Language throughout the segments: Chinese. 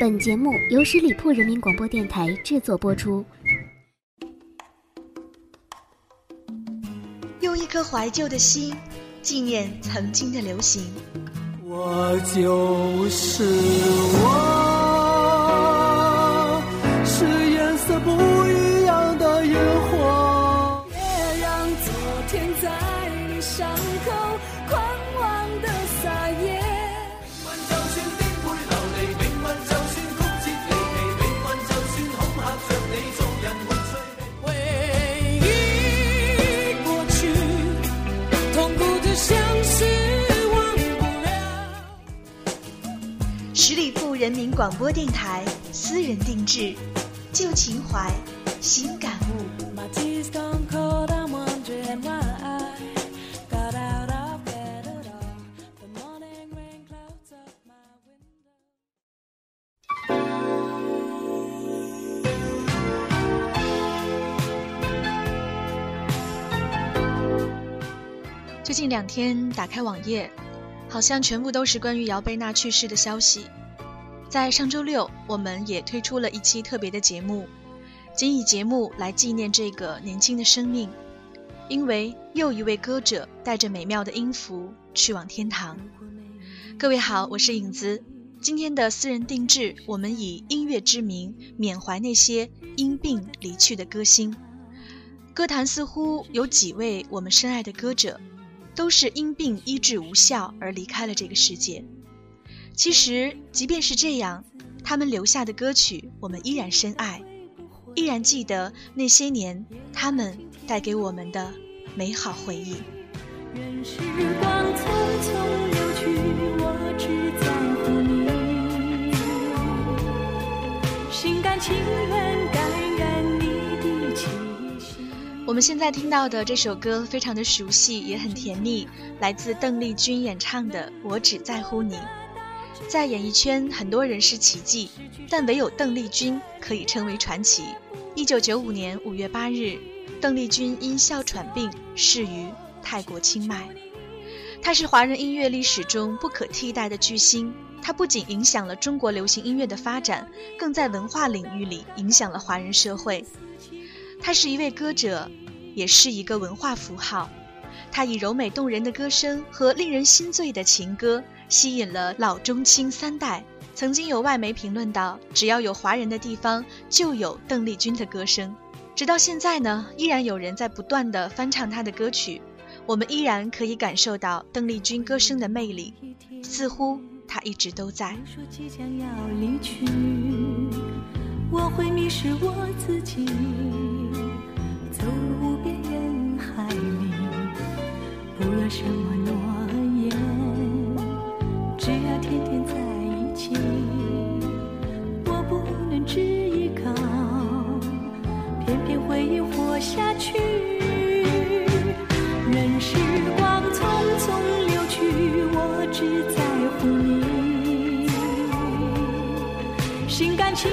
本节目由十里铺人民广播电台制作播出。用一颗怀旧的心，纪念曾经的流行。我就是我，十里铺人民广播电台私人定制旧情怀新感悟。最近两天打开网页好像全部都是关于姚贝娜去世的消息。在上周六，我们也推出了一期特别的节目，仅以节目来纪念这个年轻的生命，因为又一位歌者带着美妙的音符去往天堂。各位好，我是影子。今天的私人定制，我们以音乐之名缅怀那些因病离去的歌星。歌坛似乎有几位我们深爱的歌者，都是因病医治无效而离开了这个世界。其实，即便是这样，他们留下的歌曲，我们依然深爱，依然记得那些年他们带给我们的美好回忆。任时光匆匆流去，我只在乎你，心甘情愿我们现在听到的这首歌非常的熟悉，也很甜蜜，来自邓丽君演唱的《我只在乎你》。在演艺圈，很多人是奇迹，但唯有邓丽君可以称为传奇。一九九五年五月八日，邓丽君因哮喘病逝于泰国清迈。她是华人音乐历史中不可替代的巨星。她不仅影响了中国流行音乐的发展，更在文化领域里影响了华人社会。她是一位歌者，也是一个文化符号。她以柔美动人的歌声和令人心醉的情歌，吸引了老中青三代。曾经有外媒评论道：“只要有华人的地方，就有邓丽君的歌声。”直到现在呢，依然有人在不断的翻唱她的歌曲，我们依然可以感受到邓丽君歌声的魅力，似乎她一直都在。说即将要离去，我会迷失我自己，走入无边人海里，不要什么诺言，只要天天在一起。我不能只依靠，偏偏回忆活下去。任时光匆匆流去，我只在乎你，心甘情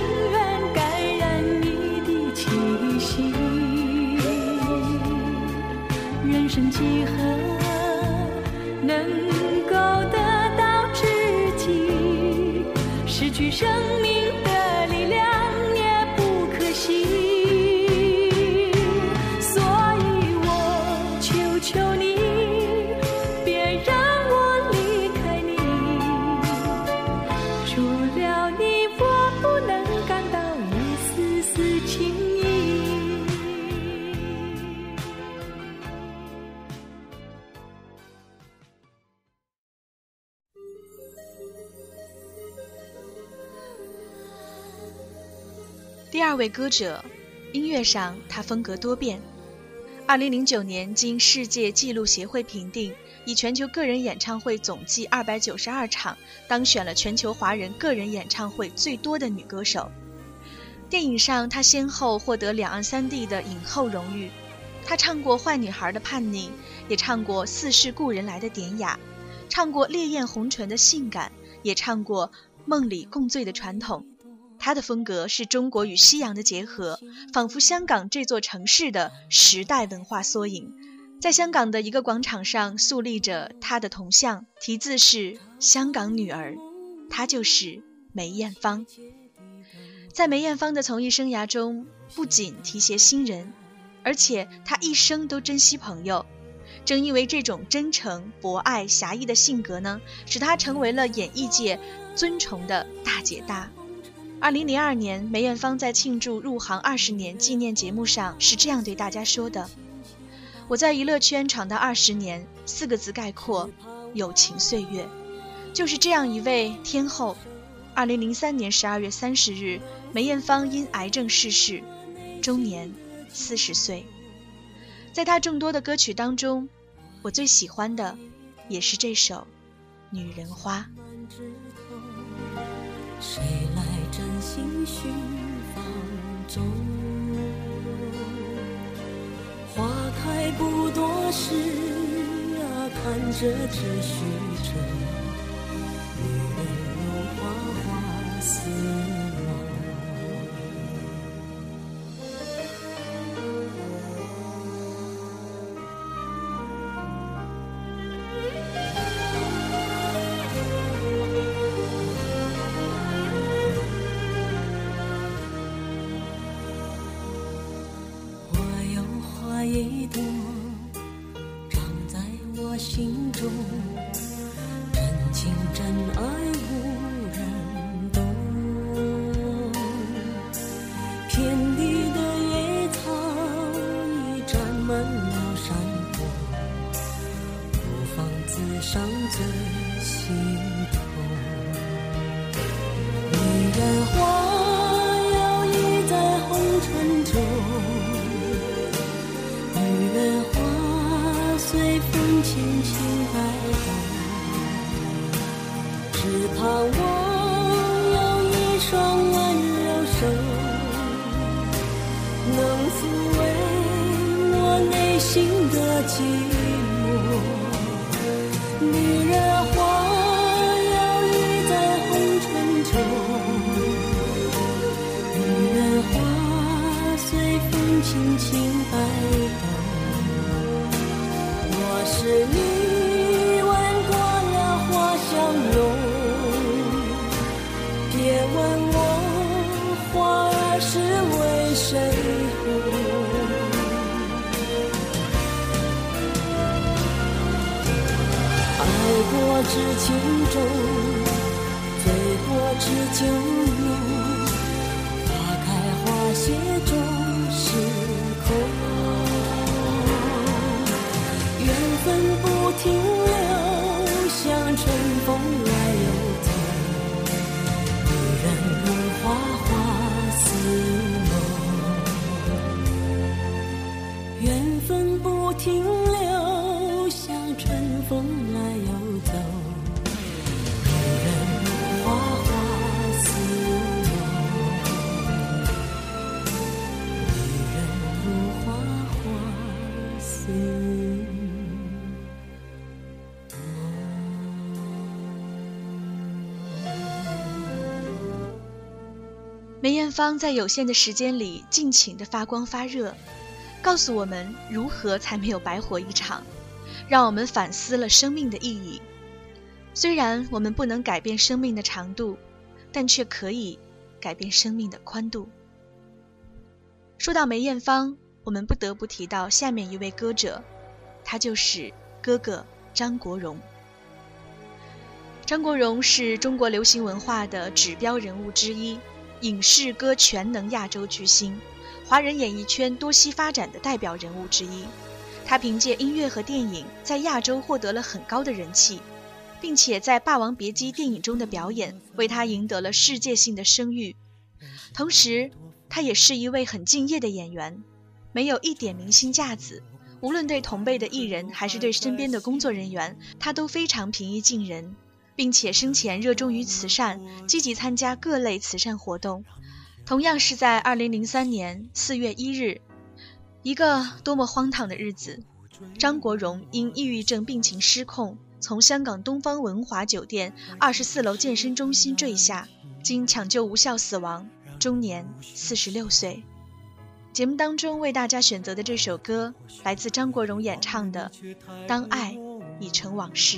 二位歌者，音乐上他风格多变。二零零九年，经世界纪录协会评定，以全球个人演唱会总计二百九十二场，当选了全球华人个人演唱会最多的女歌手。电影上，她先后获得两岸三地的影后荣誉。她唱过《坏女孩的叛逆》，也唱过《似是故人来的典雅》，唱过《烈焰红唇的性感》，也唱过《梦里共醉的传统》。他的风格是中国与西洋的结合，仿佛香港这座城市的时代文化缩影。在香港的一个广场上肃立着她的铜像，题字是“香港女儿”，她就是梅艳芳。在梅艳芳的从艺生涯中，不仅提携新人，而且她一生都珍惜朋友。正因为这种真诚、博爱、侠义的性格呢，使她成为了演艺界尊崇的大姐大。二零零二年，梅艳芳在庆祝入行二十年纪念节目上是这样对大家说的：“我在娱乐圈闯荡二十年，四个字概括：友情岁月。”就是这样一位天后。二零零三年十二月三十日，梅艳芳因癌症逝世，终年四十岁。在她众多的歌曲当中，我最喜欢的也是这首《女人花》。谁来心绪放纵？花开不多时啊，看着只虚着。寂寞。女人花摇曳在红尘中，女人花随风轻轻摆动。若是你就如。花开花谢终是空，缘分不停留，像春风梅艳芳在有限的时间里尽情的发光发热，告诉我们如何才没有白活一场，让我们反思了生命的意义。虽然我们不能改变生命的长度，但却可以改变生命的宽度。说到梅艳芳，我们不得不提到下面一位歌者，他就是哥哥张国荣。张国荣是中国流行文化的指标人物之一，影视歌全能亚洲巨星，华人演艺圈多栖发展的代表人物之一。他凭借音乐和电影在亚洲获得了很高的人气，并且在《霸王别姬》电影中的表演为他赢得了世界性的声誉。同时，他也是一位很敬业的演员，没有一点明星架子。无论对同辈的艺人，还是对身边的工作人员，他都非常平易近人，并且生前热衷于慈善，积极参加各类慈善活动。同样是在二零零三年四月一日，一个多么荒唐的日子！张国荣因抑郁症病情失控，从香港东方文华酒店二十四楼健身中心坠下，经抢救无效死亡，终年四十六岁。节目当中为大家选择的这首歌，来自张国荣演唱的《当爱已成往事》。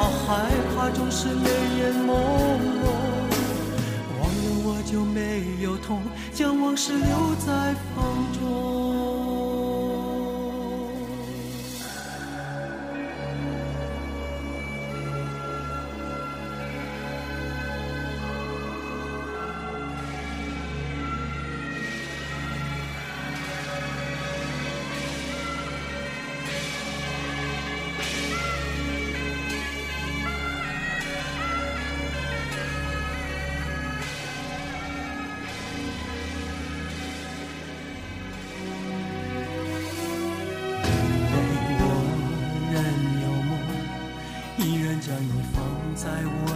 好害怕总是泪眼朦胧。忘了我就没有痛，将往事留在风中。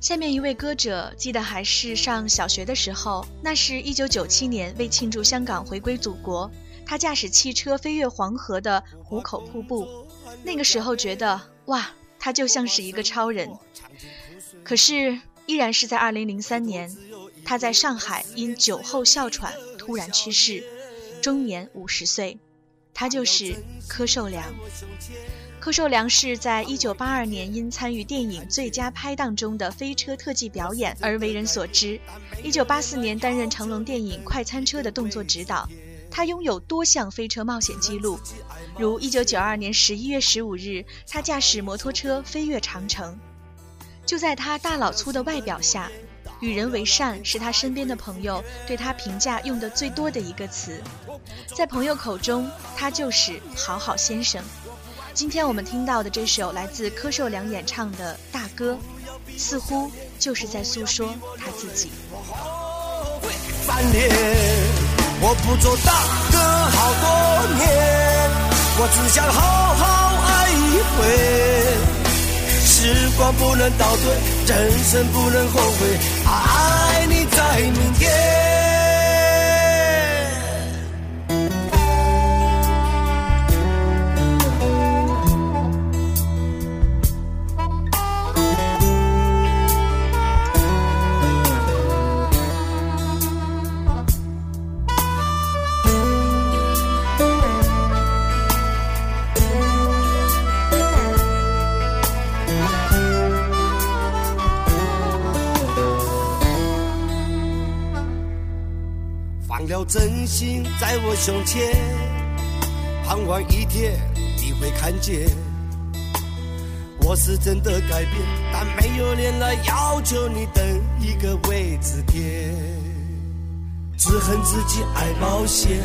下面一位歌者，记得还是上小学的时候，那是一九九七年，为庆祝香港回归祖国，他驾驶汽车飞越黄河的壶口瀑布。那个时候觉得，哇，他就像是一个超人。可是，依然是在二零零三年，他在上海因酒后哮喘突然去世，终年五十岁。他就是柯受良。柯受良是在一九八二年因参与电影《最佳拍档》中的飞车特技表演而为人所知。一九八四年担任成龙电影《快餐车》的动作指导。他拥有多项飞车冒险记录，如一九九二年十一月十五日，他驾驶摩托车飞越长城。就在他大老粗的外表下，与人为善是他身边的朋友对他评价用的最多的一个词。在朋友口中，他就是好好先生。今天我们听到的这首来自柯受良演唱的《大哥》，似乎就是在诉说他自己。翻脸，我不做大哥好多年，我只想好好爱一回。时光不能倒退，人生不能后悔，爱你在明天。真心在我胸前，盼望一天你会看见。我是真的改变，但没有脸来要求你等一个位置点。只恨自己爱冒险，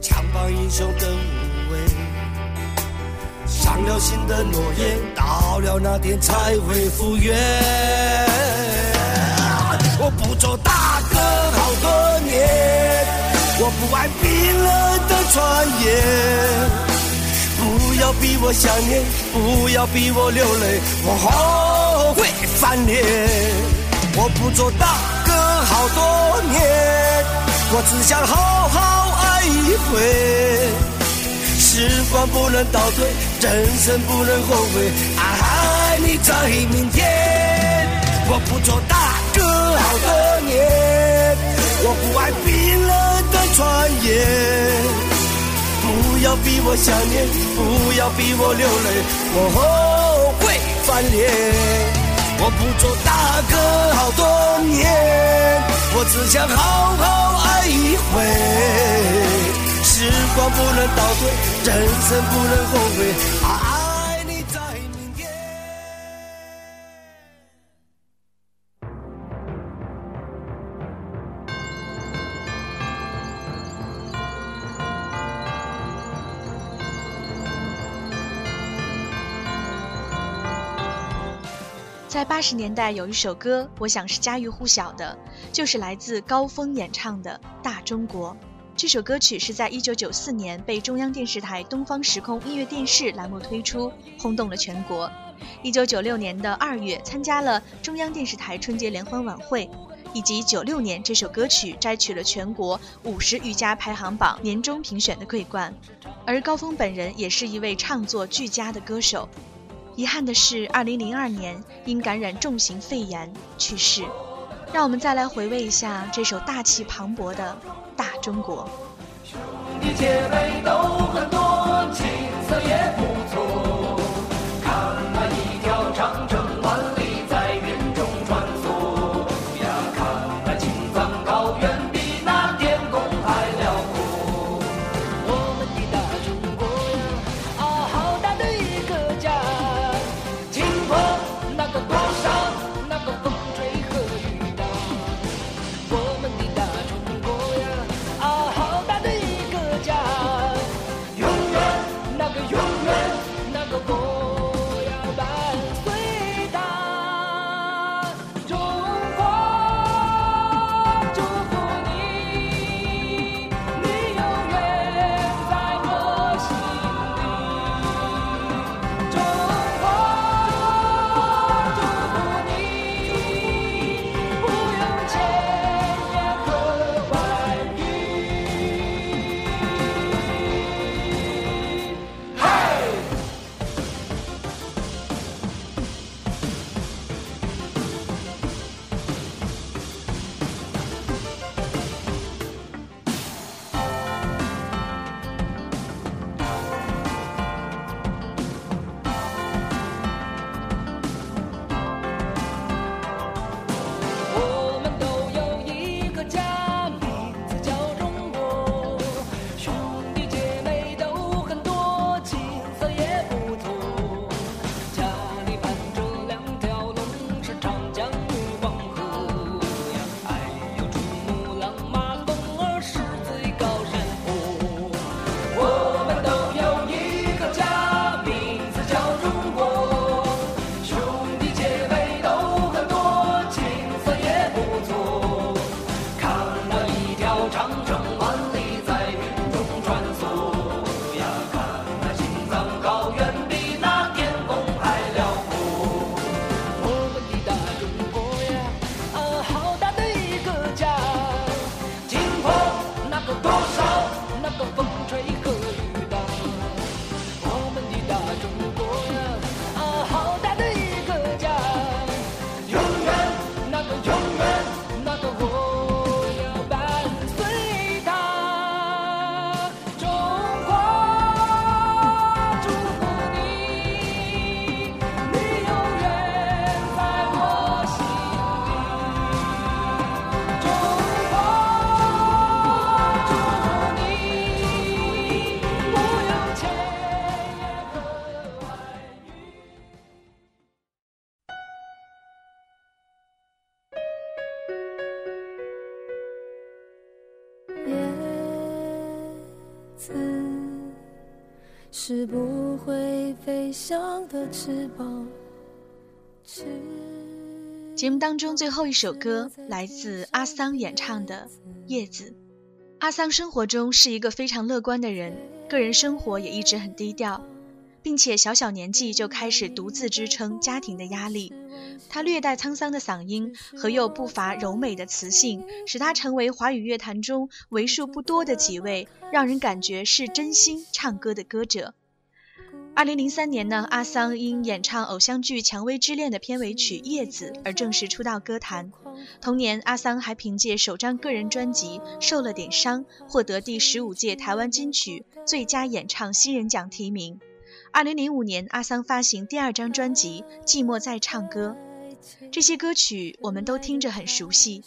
强绑英雄的无畏，伤了心的诺言，到了那天才会复原。我不做好多年，我不爱冰冷的传言。不要逼我想念，不要逼我流泪，我后悔翻脸。我不做大哥好多年，我只想好好爱一回。时光不能倒退，人生不能后悔，爱你在明天。我不做大不要逼我想念，不要逼我流泪，我后悔翻脸。我不做大哥好多年，我只想好好爱一回。时光不能倒退，人生不能后悔。八十年代有一首歌，我想是家喻户晓的，就是来自高峰演唱的《大中国》。这首歌曲是在一九九四年被中央电视台东方时空音乐电视栏目推出，轰动了全国。一九九六年的二月，参加了中央电视台春节联欢晚会，以及九六年这首歌曲摘取了全国五十余家排行榜年终评选的桂冠。而高峰本人也是一位唱作俱佳的歌手。遗憾的是，二零零二年因感染重型肺炎去世。让我们再来回味一下这首大气磅礴的《大中国》。兄弟姐妹都很多，景色也不是不会飞翔的翅膀。节目当中最后一首歌来自阿桑演唱的《叶子》。阿桑生活中是一个非常乐观的人，个人生活也一直很低调，并且小小年纪就开始独自支撑家庭的压力。他略带沧桑的嗓音和又不乏柔美的磁性，使他成为华语乐坛中为数不多的几位让人感觉是真心唱歌的歌者。二零零三年呢，阿桑因演唱偶像剧《蔷薇之恋》的片尾曲《叶子》而正式出道歌坛。同年，阿桑还凭借首张个人专辑《受了点伤》获得第十五届台湾金曲最佳演唱新人奖提名。二零零五年，阿桑发行第二张专辑《寂寞在唱歌》，这些歌曲我们都听着很熟悉。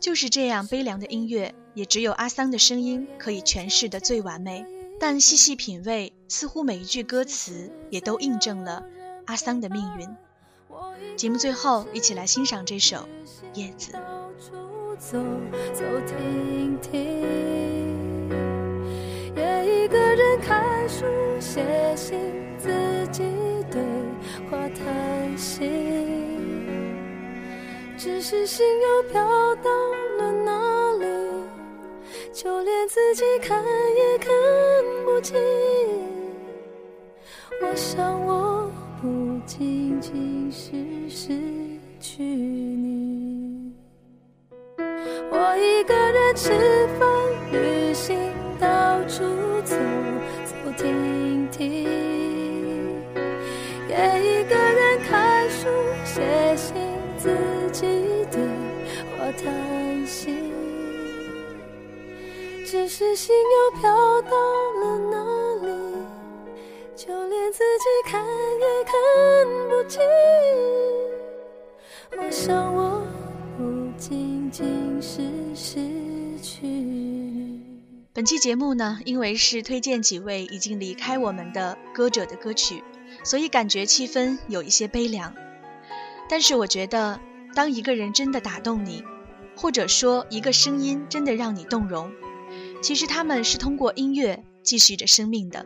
就是这样悲凉的音乐，也只有阿桑的声音可以诠释的最完美。但细细品味，似乎每一句歌词也都印证了阿桑的命运。节目最后，一起来欣赏这首《叶子》。走走停停，也一个人看书写信，自己对话谈心，只是心又飘到？就连自己看也看不清。我想，我不仅仅是失去你。我一个人吃饭、旅行，到处走走停停，也一个人看书、写信，自己对话谈心。只是心又飘到了哪里？就连自己看也看不清。我想，我不仅仅是失去。本期节目呢，因为是推荐几位已经离开我们的歌者的歌曲，所以感觉气氛有一些悲凉。但是我觉得，当一个人真的打动你，或者说一个声音真的让你动容。其实他们是通过音乐继续着生命的，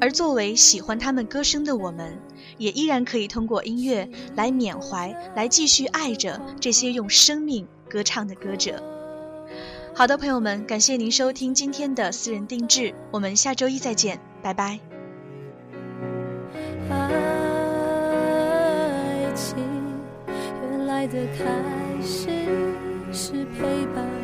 而作为喜欢他们歌声的我们，也依然可以通过音乐来缅怀，来继续爱着这些用生命歌唱的歌者。好的，朋友们，感谢您收听今天的私人定制，我们下周一再见，拜拜。爱情原来的开始是陪伴。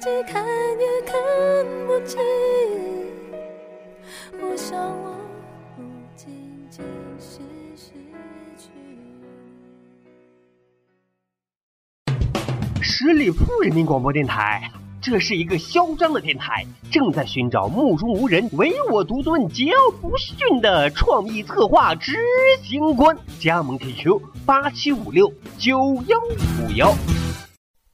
己看也看不清。我想，我不仅仅是失去十里铺人民广播电台，这是一个嚣张的电台，正在寻找目中无人、唯我独尊、桀骜不驯的创意策划执行官。加盟 QQ 八七五六九幺五幺。